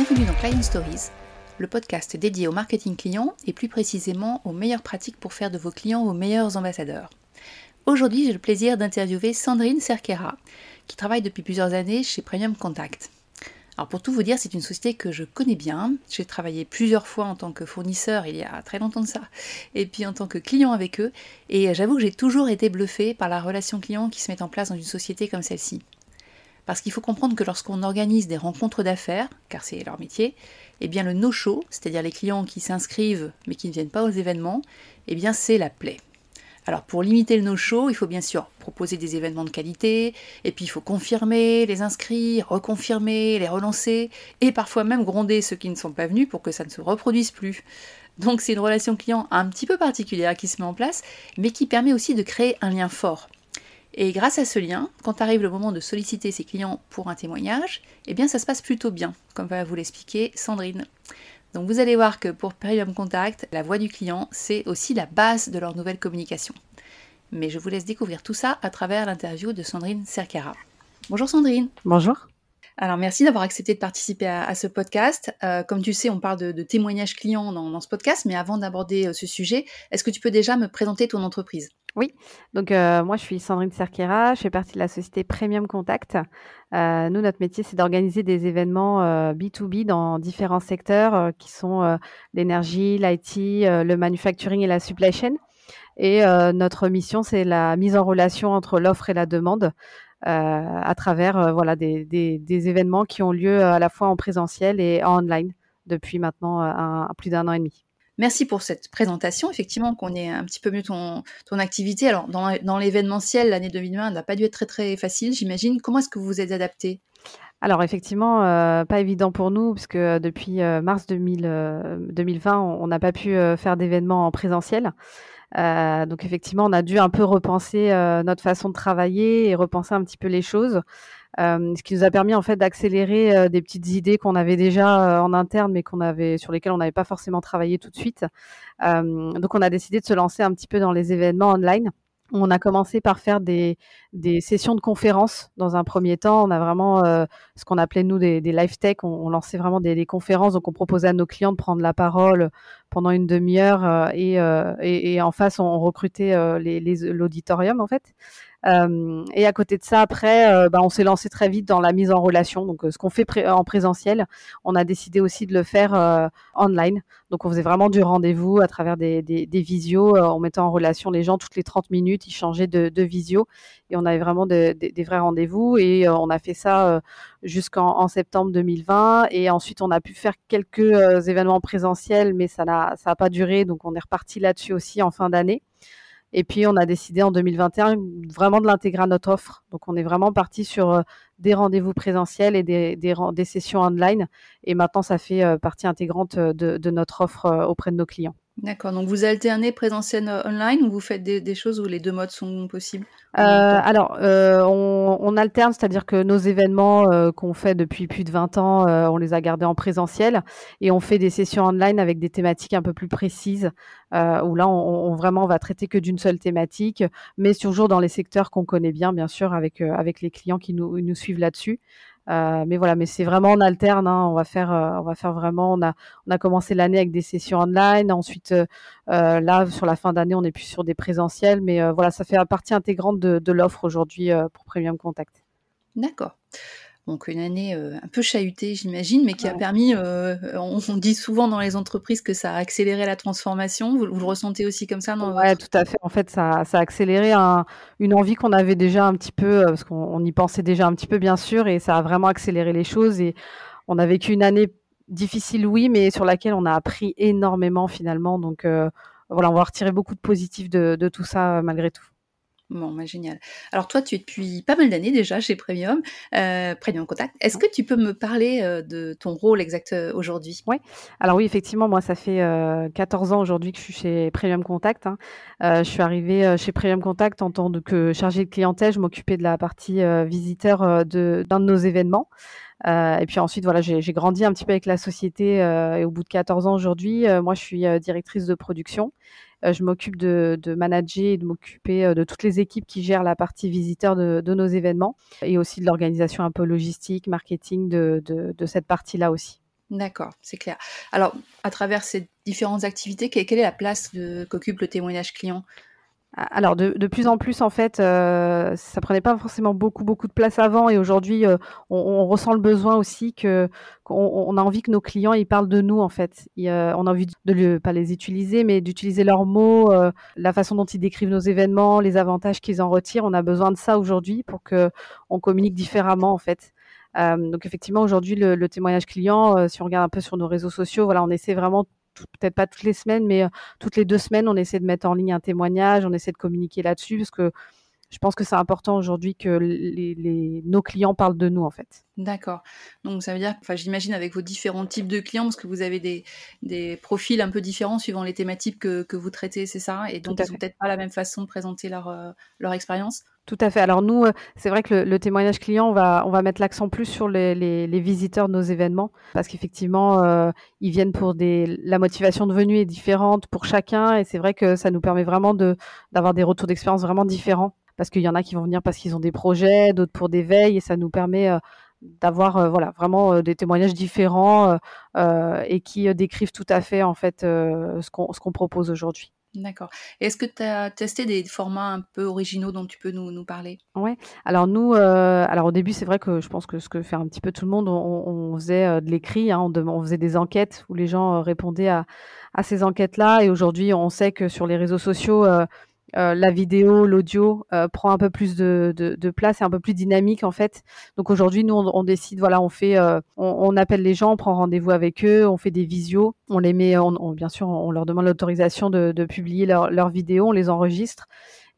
Bienvenue dans Client Stories, le podcast dédié au marketing client et plus précisément aux meilleures pratiques pour faire de vos clients vos meilleurs ambassadeurs. Aujourd'hui, j'ai le plaisir d'interviewer Sandrine Cerquera, qui travaille depuis plusieurs années chez Premium Contact. Alors pour tout vous dire, c'est une société que je connais bien. J'ai travaillé plusieurs fois en tant que fournisseur il y a très longtemps de ça, et puis en tant que client avec eux. Et j'avoue que j'ai toujours été bluffée par la relation client qui se met en place dans une société comme celle-ci. Parce qu'il faut comprendre que lorsqu'on organise des rencontres d'affaires, car c'est leur métier, eh bien le no-show, c'est-à-dire les clients qui s'inscrivent mais qui ne viennent pas aux événements, eh bien c'est la plaie. Alors pour limiter le no-show, il faut bien sûr proposer des événements de qualité, et puis il faut confirmer les inscrits, reconfirmer, les relancer, et parfois même gronder ceux qui ne sont pas venus pour que ça ne se reproduise plus. Donc c'est une relation client un petit peu particulière qui se met en place, mais qui permet aussi de créer un lien fort. Et grâce à ce lien, quand arrive le moment de solliciter ses clients pour un témoignage, eh bien ça se passe plutôt bien, comme va vous l'expliquer Sandrine. Donc vous allez voir que pour Premium Contact, la voix du client, c'est aussi la base de leur nouvelle communication. Mais je vous laisse découvrir tout ça à travers l'interview de Sandrine Cercara. Bonjour Sandrine. Bonjour. Alors merci d'avoir accepté de participer à, ce podcast. Euh, comme tu sais, on parle de, témoignages clients dans, ce podcast, mais avant d'aborder euh, ce sujet, est-ce que tu peux déjà me présenter ton entreprise? Oui, donc euh, moi je suis Sandrine Cerquera, je fais partie de la société Premium Contact. nous, notre métier, c'est d'organiser des événements B2B dans différents secteurs qui sont l'énergie, l'IT, le manufacturing et la supply chain. Et notre mission, c'est la mise en relation entre l'offre et la demande. à travers des, événements qui ont lieu à la fois en présentiel et en online depuis maintenant plus d'un an et demi. Merci pour cette présentation. Effectivement, qu'on ait un petit peu mieux ton, activité. Alors, dans, l'événementiel, l'année 2020 n'a pas dû être très facile, j'imagine. Comment est-ce que vous vous êtes adapté? Alors effectivement, pas évident pour nous, puisque depuis mars 2020, on n'a pas pu faire d'événements en présentiel. Euh, donc effectivement, on a dû un peu repenser euh, notre façon de travailler et repenser un petit peu les choses. Euh, ce qui nous a permis en fait d'accélérer des petites idées qu'on avait déjà en interne, mais sur lesquelles on n'avait pas forcément travaillé tout de suite. donc on a décidé de se lancer un petit peu dans les événements online. On a commencé par faire des, sessions de conférences dans un premier temps. On a vraiment euh, ce qu'on appelait nous des, des live tech. On, lançait vraiment des, conférences. Donc on proposait à nos clients de prendre la parole pendant une demi-heure euh, et, euh, en face on recrutait l'auditorium en fait et à côté de ça, après, bah, on s'est lancé très vite dans la mise en relation. Donc, ce qu'on fait en présentiel, on a décidé aussi de le faire online. Donc, on faisait vraiment du rendez-vous à travers des, des, visios. on mettait en relation les gens toutes les 30 minutes. Ils changeaient de, visio et on avait vraiment des vrais rendez-vous. Et on a fait ça jusqu'en septembre 2020. Et ensuite, on a pu faire quelques événements présentiels, mais ça n'a pas duré. Donc, on est reparti là-dessus aussi en fin d'année. Et puis, on a décidé en 2021 vraiment de l'intégrer à notre offre. Donc, on est vraiment parti sur euh, des rendez-vous présentiels et des, sessions online. Et maintenant, ça fait euh, partie intégrante euh, de notre offre auprès de nos clients. D'accord, donc vous alternez présentiel online ou vous faites des, des choses où les deux modes sont possibles euh, Alors, euh, on, on, alterne, c'est-à-dire que nos événements euh, qu'on fait depuis plus de 20 ans, on les a gardés en présentiel et on fait des sessions online avec des thématiques un peu plus précises, où là, on, on, vraiment va traiter que d'une seule thématique, mais toujours dans les secteurs qu'on connaît bien, bien sûr, avec, avec les clients qui nous, nous suivent là-dessus. Euh, mais voilà, mais c'est vraiment en alterne. Hein. On va faire, euh, on va faire vraiment. On a, on a commencé l'année avec des sessions online. Ensuite, euh, là, sur la fin d'année, on est plus sur des présentiels. Mais voilà, ça fait partie intégrante de, de l'offre aujourd'hui pour Premium Contact. D'accord. Donc une année euh, un peu chahutée, j'imagine, mais qui a permis, euh, on, dit souvent dans les entreprises que ça a accéléré la transformation. Vous, le ressentez aussi comme ça dans Oui, tout à fait. En fait, ça, ça a accéléré un, une envie qu'on avait déjà un petit peu, euh, parce qu'on y pensait déjà un petit peu, bien sûr, et ça a vraiment accéléré les choses. Et on a vécu une année difficile, oui, mais sur laquelle on a appris énormément finalement. Donc voilà, on va retirer beaucoup de positifs de, de tout ça malgré tout. Bon, bah, génial. Alors toi, tu es depuis pas mal d'années déjà chez Premium, euh, Premium Contact. Est-ce que tu peux me parler euh, de ton rôle exact euh, aujourd'hui? Oui. Alors oui, effectivement, moi, ça fait 14 ans aujourd'hui que je suis chez Premium Contact. Hein. je suis arrivée chez Premium Contact en tant que chargée de clientèle. Je m'occupais de la partie visiteur de, d'un de nos événements. et puis ensuite, voilà, j'ai, j'ai grandi un petit peu avec la société et au bout de 14 ans aujourd'hui, moi, je suis directrice de production je m'occupe de, manager et de m'occuper euh, de toutes les équipes qui gèrent la partie visiteur de, nos événements et aussi de l'organisation un peu logistique, marketing de, cette partie-là aussi. D'accord, c'est clair. Alors, à travers ces différentes activités, quelle est la place qu'occupe le témoignage client alors de, plus en plus en fait, euh, ça prenait pas forcément beaucoup beaucoup de place avant et aujourd'hui euh, on, ressent le besoin aussi que qu'on a envie que nos clients ils parlent de nous en fait. on a envie de ne pas les utiliser mais d'utiliser leurs mots, euh, la façon dont ils décrivent nos événements, les avantages qu'ils en retirent. On a besoin de ça aujourd'hui pour que on communique différemment en fait. donc effectivement aujourd'hui le, le, témoignage client, si on regarde un peu sur nos réseaux sociaux, voilà on essaie vraiment peut-être pas toutes les semaines, mais euh, toutes les deux semaines, on essaie de mettre en ligne un témoignage, on essaie de communiquer là-dessus, parce que je pense que c'est important aujourd'hui que les, nos clients parlent de nous en fait. D'accord. Donc ça veut dire, enfin j'imagine avec vos différents types de clients, parce que vous avez des, des profils un peu différents suivant les thématiques que, que vous traitez, c'est ça? Et donc ils n'ont peut-être pas la même façon de présenter leur, euh, leur expérience? Tout à fait. Alors nous, euh, c'est vrai que le, témoignage client, on va, on va mettre l'accent plus sur les, les, visiteurs de nos événements, parce qu'effectivement, euh, ils viennent pour des... La motivation de venue est différente pour chacun, et c'est vrai que ça nous permet vraiment de, d'avoir des retours d'expérience vraiment différents parce qu'il y en a qui vont venir parce qu'ils ont des projets, d'autres pour des veilles, et ça nous permet euh, d'avoir euh, voilà vraiment euh, des témoignages différents et qui décrivent tout à fait en fait ce qu'on propose aujourd'hui. D'accord. Est-ce que tu as testé des formats un peu originaux dont tu peux nous, nous parler? Oui. Alors nous, alors au début, c'est vrai que je pense que ce que fait un petit peu tout le monde, on, faisait de l'écrit, hein, on, on, faisait des enquêtes où les gens répondaient à, à ces enquêtes-là. Et aujourd'hui, on sait que sur les réseaux sociaux, euh, la vidéo, l'audio euh, prend un peu plus de, place et un peu plus dynamique en fait. Donc aujourd'hui, nous, on, décide, voilà, on fait, euh, on, appelle les gens, on prend rendez-vous avec eux, on fait des visios, on les met, on, bien sûr, on leur demande l'autorisation de, publier leurs vidéos, on les enregistre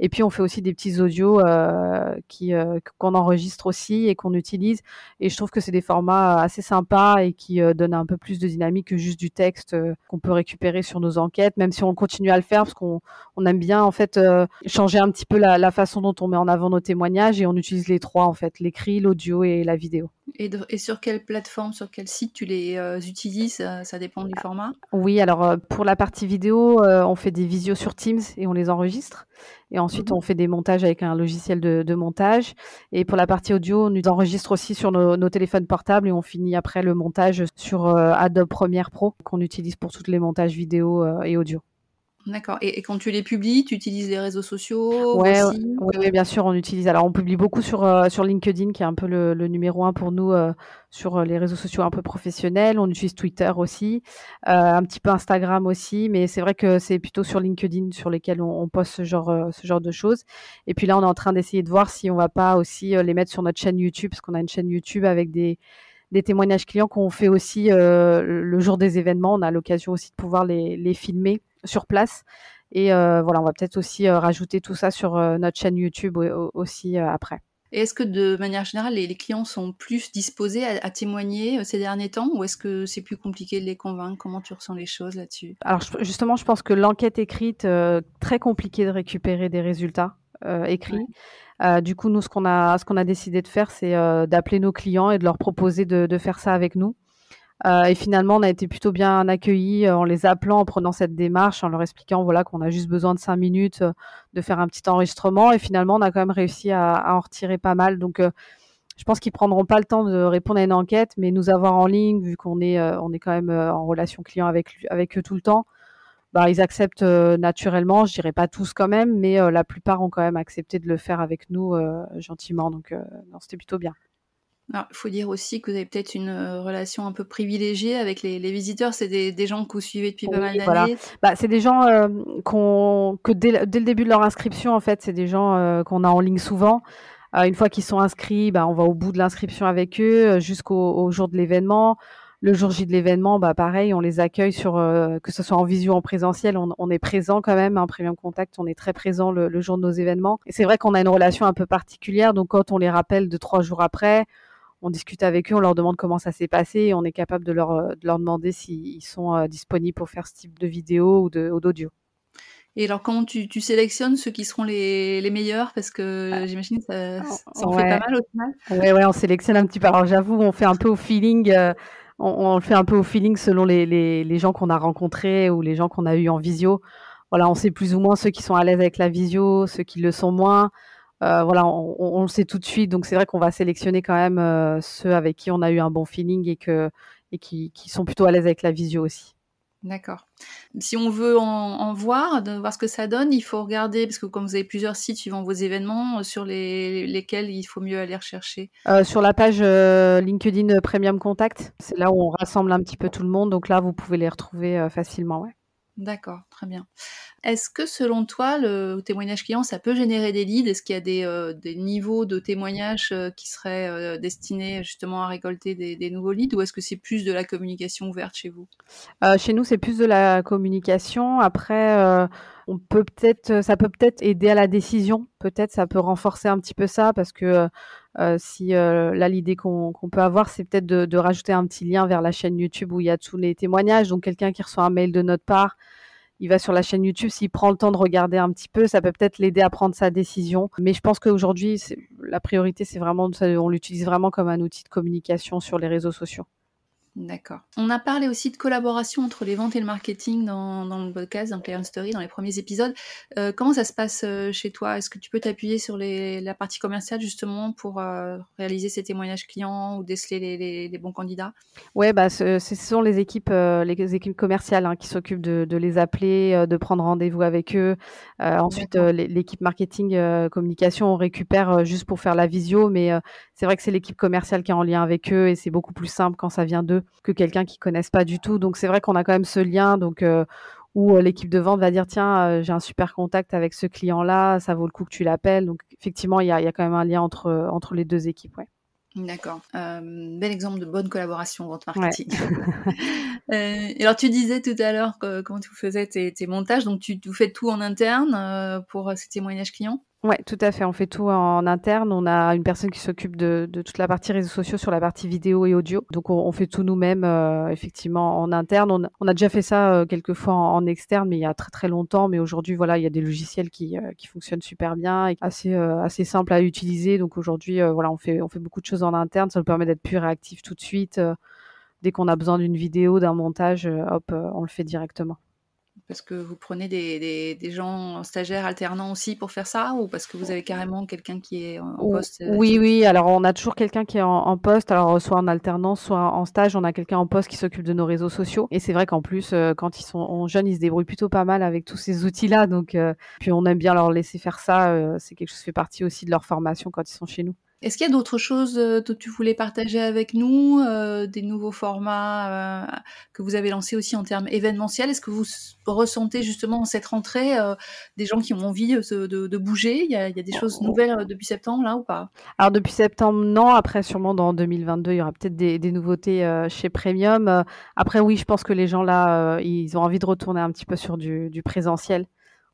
et puis on fait aussi des petits audios euh, qui euh, qu'on enregistre aussi et qu'on utilise. Et je trouve que c'est des formats assez sympas et qui euh, donnent un peu plus de dynamique que juste du texte qu'on peut récupérer sur nos enquêtes, même si on continue à le faire parce qu'on on aime bien en fait changer un petit peu la, la façon dont on met en avant nos témoignages et on utilise les trois en fait, l'écrit, l'audio et la vidéo. Et, sur quelle plateforme, sur quel site tu les euh, utilises? Ça, dépend du format Oui, alors euh, pour la partie vidéo, euh, on fait des visios sur Teams et on les enregistre. Et ensuite, mhm. on fait des montages avec un logiciel de, montage. Et pour la partie audio, on enregistre aussi sur nos, nos, téléphones portables et on finit après le montage sur Adobe Premiere Pro qu'on utilise pour tous les montages vidéo et audio. D'accord. Et, quand tu les publies, tu utilises les réseaux sociaux ouais, Oui, bien sûr, on utilise. Alors, on publie beaucoup sur, euh, sur LinkedIn, qui est un peu le, numéro un pour nous euh, sur euh, les réseaux sociaux un peu professionnels. On utilise Twitter aussi, un petit peu Instagram aussi, mais c'est vrai que c'est plutôt sur LinkedIn sur lesquels on, poste ce genre, ce genre de choses. Et puis là, on est en train d'essayer de voir si on va pas aussi les mettre sur notre chaîne YouTube, parce qu'on a une chaîne YouTube avec des des témoignages clients qu'on fait aussi le jour des événements. On a l'occasion aussi de pouvoir les, les filmer sur place. Et euh, voilà, on va peut-être aussi euh, rajouter tout ça sur euh, notre chaîne YouTube aussi après. Et est-ce que de manière générale, les, clients sont plus disposés à, témoigner ces derniers temps ou est-ce que c'est plus compliqué de les convaincre? Comment tu ressens les choses là-dessus? Alors justement, je pense que l'enquête écrite, très compliqué de récupérer des résultats écrits. du coup, nous, ce qu'on a, ce qu'on a décidé de faire, c'est d'appeler nos clients et de leur proposer de, de, faire ça avec nous. Euh, et finalement, on a été plutôt bien accueillis euh, en les appelant, en prenant cette démarche, en leur expliquant voilà qu'on a juste besoin de cinq minutes euh, de faire un petit enregistrement. Et finalement, on a quand même réussi à, en retirer pas mal. Donc, je pense qu'ils prendront pas le temps de répondre à une enquête, mais nous avoir en ligne, vu qu'on est, on est quand même en relation client avec, avec eux tout le temps, bah, ils acceptent naturellement. Je dirais pas tous quand même, mais la plupart ont quand même accepté de le faire avec nous gentiment. Donc, c'était plutôt bien. Il faut dire aussi que vous avez peut-être une euh, relation un peu privilégiée avec les, visiteurs. C'est des, gens que vous suivez depuis pas mal d'années. Bah, c'est des gens euh, que dès, le début de leur inscription, en fait, c'est des gens euh, qu'on a en ligne souvent. une fois qu'ils sont inscrits, bah, on va au bout de l'inscription avec eux jusqu'au jour de l'événement. Le jour J de l'événement, bah, pareil, on les accueille sur que ce soit en visio ou en présentiel, on, est présent quand même, un hein, Premium Contact, on est très présent le, le jour de nos événements. Et c'est vrai qu'on a une relation un peu particulière, donc quand on les rappelle de trois jours après, on discute avec eux, on leur demande comment ça s'est passé et on est capable de leur, de leur demander s'ils sont euh, disponibles pour faire ce type de vidéo ou d'audio. Et alors, comment tu, sélectionnes ceux qui seront les, meilleurs? Parce que ah. j'imagine que ça, ça en fait pas mal au final. Oui, ouais, on sélectionne un petit peu. Alors, j'avoue, on fait un peu au feeling. Euh, on, le fait un peu au feeling selon les, les gens qu'on a rencontrés ou les gens qu'on a eu en visio. Voilà, on sait plus ou moins ceux qui sont à l'aise avec la visio, ceux qui le sont moins. Euh, voilà, on, le sait tout de suite. Donc c'est vrai qu'on va sélectionner quand même euh, ceux avec qui on a eu un bon feeling et que et qui, qui sont plutôt à l'aise avec la visio aussi. D'accord. Si on veut en, voir, de voir ce que ça donne, il faut regarder, parce que comme vous avez plusieurs sites suivant vos événements, euh, sur les, lesquels il faut mieux aller rechercher. Euh, sur la page euh, LinkedIn Premium Contact, c'est là où on rassemble un petit peu tout le monde, donc là vous pouvez les retrouver facilement. Ouais. D'accord, très bien. Est-ce que selon toi, le témoignage client, ça peut générer des leads? Est-ce qu'il y a des, euh, niveaux de témoignages euh, qui seraient euh, destinés justement à récolter des, nouveaux leads ou est-ce que c'est plus de la communication ouverte chez vous? Chez nous, c'est plus de la communication. Après, on peut peut-être, ça peut peut-être aider à la décision. Peut-être ça peut renforcer un petit peu ça parce que si là l'idée qu'on peut avoir, c'est peut-être de, de, rajouter un petit lien vers la chaîne YouTube où il y a tous les témoignages. Donc quelqu'un qui reçoit un mail de notre part il va sur la chaîne YouTube, s'il prend le temps de regarder un petit peu, ça peut peut-être l'aider à prendre sa décision. Mais je pense qu'aujourd'hui, la priorité, c'est vraiment, on l'utilise vraiment comme un outil de communication sur les réseaux sociaux. D'accord. On a parlé aussi de collaboration entre les ventes et le marketing dans, le podcast, dans Client Story, dans les premiers épisodes. Euh, comment ça se passe euh, chez toi? Est-ce que tu peux t'appuyer sur la partie commerciale justement pour euh, réaliser ces témoignages clients ou déceler les, bons candidats? Oui, bah, ce, sont les équipes, les équipes commerciales hein, qui s'occupent de, les appeler, de prendre rendez-vous avec eux. ensuite, l'équipe marketing, communication, on récupère juste pour faire la visio, mais c'est vrai que c'est l'équipe commerciale qui est en lien avec eux et c'est beaucoup plus simple quand ça vient d'eux que quelqu'un qui connaisse pas du tout. Donc c'est vrai qu'on a quand même ce lien. Donc euh, où euh, l'équipe de vente va dire tiens euh, j'ai un super contact avec ce client là, ça vaut le coup que tu l'appelles. Donc effectivement il y a, quand même un lien entre entre les deux équipes. Ouais. D'accord. bel exemple de bonne collaboration vente marketing. alors tu disais tout à l'heure comment tu faisais tes, montages, donc tu, tu, fais tout en interne pour ces témoignages clients? Ouais, tout à fait. On fait tout en interne. On a une personne qui s'occupe de, toute la partie réseaux sociaux sur la partie vidéo et audio. Donc, on, fait tout nous-mêmes, euh, effectivement, en interne. On, a déjà fait ça euh, quelques fois en, externe, mais il y a très très longtemps. Mais aujourd'hui, voilà, il y a des logiciels qui, euh, qui fonctionnent super bien et assez assez simples à utiliser. Donc aujourd'hui, voilà, on fait on fait beaucoup de choses en interne. Ça nous permet d'être plus réactif tout de suite. dès qu'on a besoin d'une vidéo, d'un montage, hop, on le fait directement. Parce que vous prenez des, des, gens stagiaires alternants aussi pour faire ça ou parce que vous avez carrément quelqu'un qui est en, poste euh, Oui, oui. Alors, on a toujours quelqu'un qui est en, poste. Alors, soit en alternance, soit en stage. On a quelqu'un en poste qui s'occupe de nos réseaux sociaux. Et c'est vrai qu'en plus, euh, quand ils sont jeunes, ils se débrouillent plutôt pas mal avec tous ces outils-là. Donc, euh, puis on aime bien leur laisser faire ça. c'est quelque chose qui fait partie aussi de leur formation quand ils sont chez nous. Est-ce qu'il y a d'autres choses euh, que tu voulais partager avec nous, euh, des nouveaux formats euh, que vous avez lancés aussi en termes événementiels? Est-ce que vous ressentez justement cette rentrée des gens qui ont envie de, bouger? Il y, a, des choses nouvelles depuis septembre là ou pas? Alors depuis septembre, non. Après, sûrement dans 2022, il y aura peut-être des, nouveautés chez Premium. après, oui, je pense que les gens là, ils ont envie de retourner un petit peu sur du, du présentiel.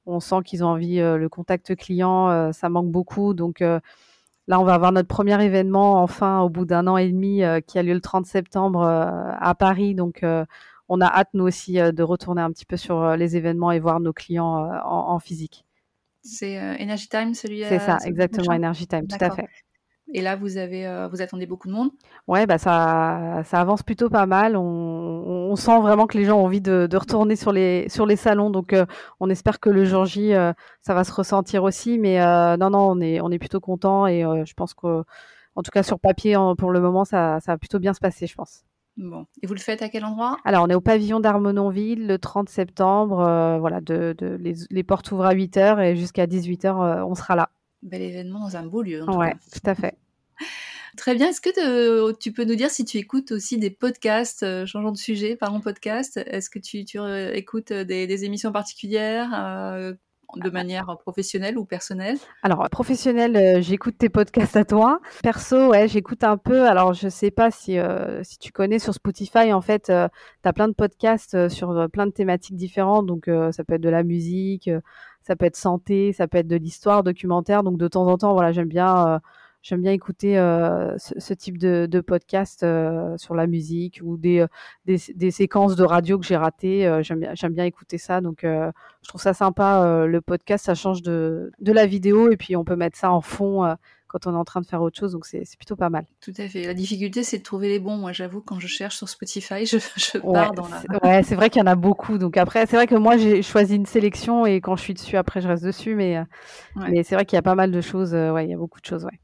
On sent qu'ils ont envie, le contact client, ça manque beaucoup. Donc, Là, on va avoir notre premier événement enfin au bout d'un an et demi euh, qui a lieu le 30 septembre euh, à Paris. Donc, euh, on a hâte, nous aussi, de retourner un petit peu sur les événements et voir nos clients en, physique. C'est Energy Time, celui-là C'est ça, exactement, Energy Time, tout à fait. Et là, vous avez, euh, vous attendez beaucoup de monde Ouais, bah ça, ça avance plutôt pas mal. On, on, sent vraiment que les gens ont envie de, de retourner sur les, sur les salons. Donc, euh, on espère que le jour J, euh, ça va se ressentir aussi. Mais non, non, on est, on est plutôt content et je pense que, en tout cas sur papier, pour le moment, ça, ça va plutôt bien se passer, je pense. Bon. Et vous le faites à quel endroit? Alors, on est au pavillon d'Armenonville le 30 septembre. voilà, de, de les, les, portes ouvrent à 8h et jusqu'à 18h, on sera là. Bel événement dans un beau lieu. Oui, tout à fait. Très bien. Est-ce que tu peux nous dire si tu écoutes aussi des podcasts, euh, changeant de sujet, parlons podcast Est-ce que tu, euh, écoutes euh, des, émissions particulières de manière professionnelle ou personnelle? Alors, professionnelle, j'écoute tes podcasts à toi. Perso, ouais, j'écoute un peu. Alors, je sais pas si, si tu connais sur Spotify, en fait, tu as plein de podcasts sur plein de thématiques différentes. Donc, ça peut être de la musique, ça peut être santé, ça peut être de l'histoire, documentaire. Donc de temps en temps, voilà, j'aime bien, euh, j'aime bien écouter euh, ce, type de, podcast euh, sur la musique ou des, séquences de radio que j'ai ratées. j'aime bien, écouter ça. Donc je trouve ça sympa. le podcast, ça change de la vidéo et puis on peut mettre ça en fond quand on est en train de faire autre chose. Donc c'est plutôt pas mal. Tout à fait. La difficulté, c'est de trouver les bons. Moi, j'avoue, quand je cherche sur Spotify, je, je pars dans la. Ouais, c'est vrai qu'il y en a beaucoup. Donc après, c'est vrai que moi, j'ai choisi une sélection et quand je suis dessus, après, je reste dessus. Mais, euh, mais c'est vrai qu'il y a pas mal de choses. Euh, ouais, il y a beaucoup de choses. Ouais.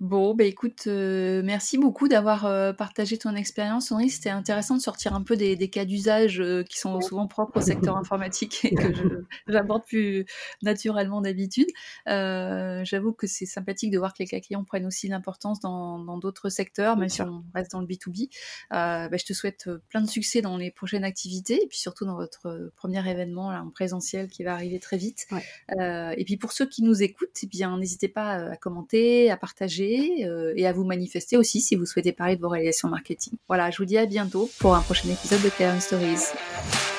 Bon, bah écoute, euh, merci beaucoup d'avoir euh, partagé ton expérience, Henri. C'était intéressant de sortir un peu des, cas d'usage euh, qui sont souvent propres au secteur informatique et que j'aborde plus naturellement d'habitude. J'avoue que c'est sympathique de voir que les cas clients prennent aussi l'importance dans d'autres secteurs, même si on reste dans le B2B. Bah, je te souhaite plein de succès dans les prochaines activités et puis surtout dans votre premier événement là, en présentiel qui va arriver très vite. et puis pour ceux qui nous écoutent, eh bien n'hésitez pas à commenter, à partager euh, et à vous manifester aussi si vous souhaitez parler de vos réalisations marketing. Voilà, je vous dis à bientôt pour un prochain épisode de Clear Stories.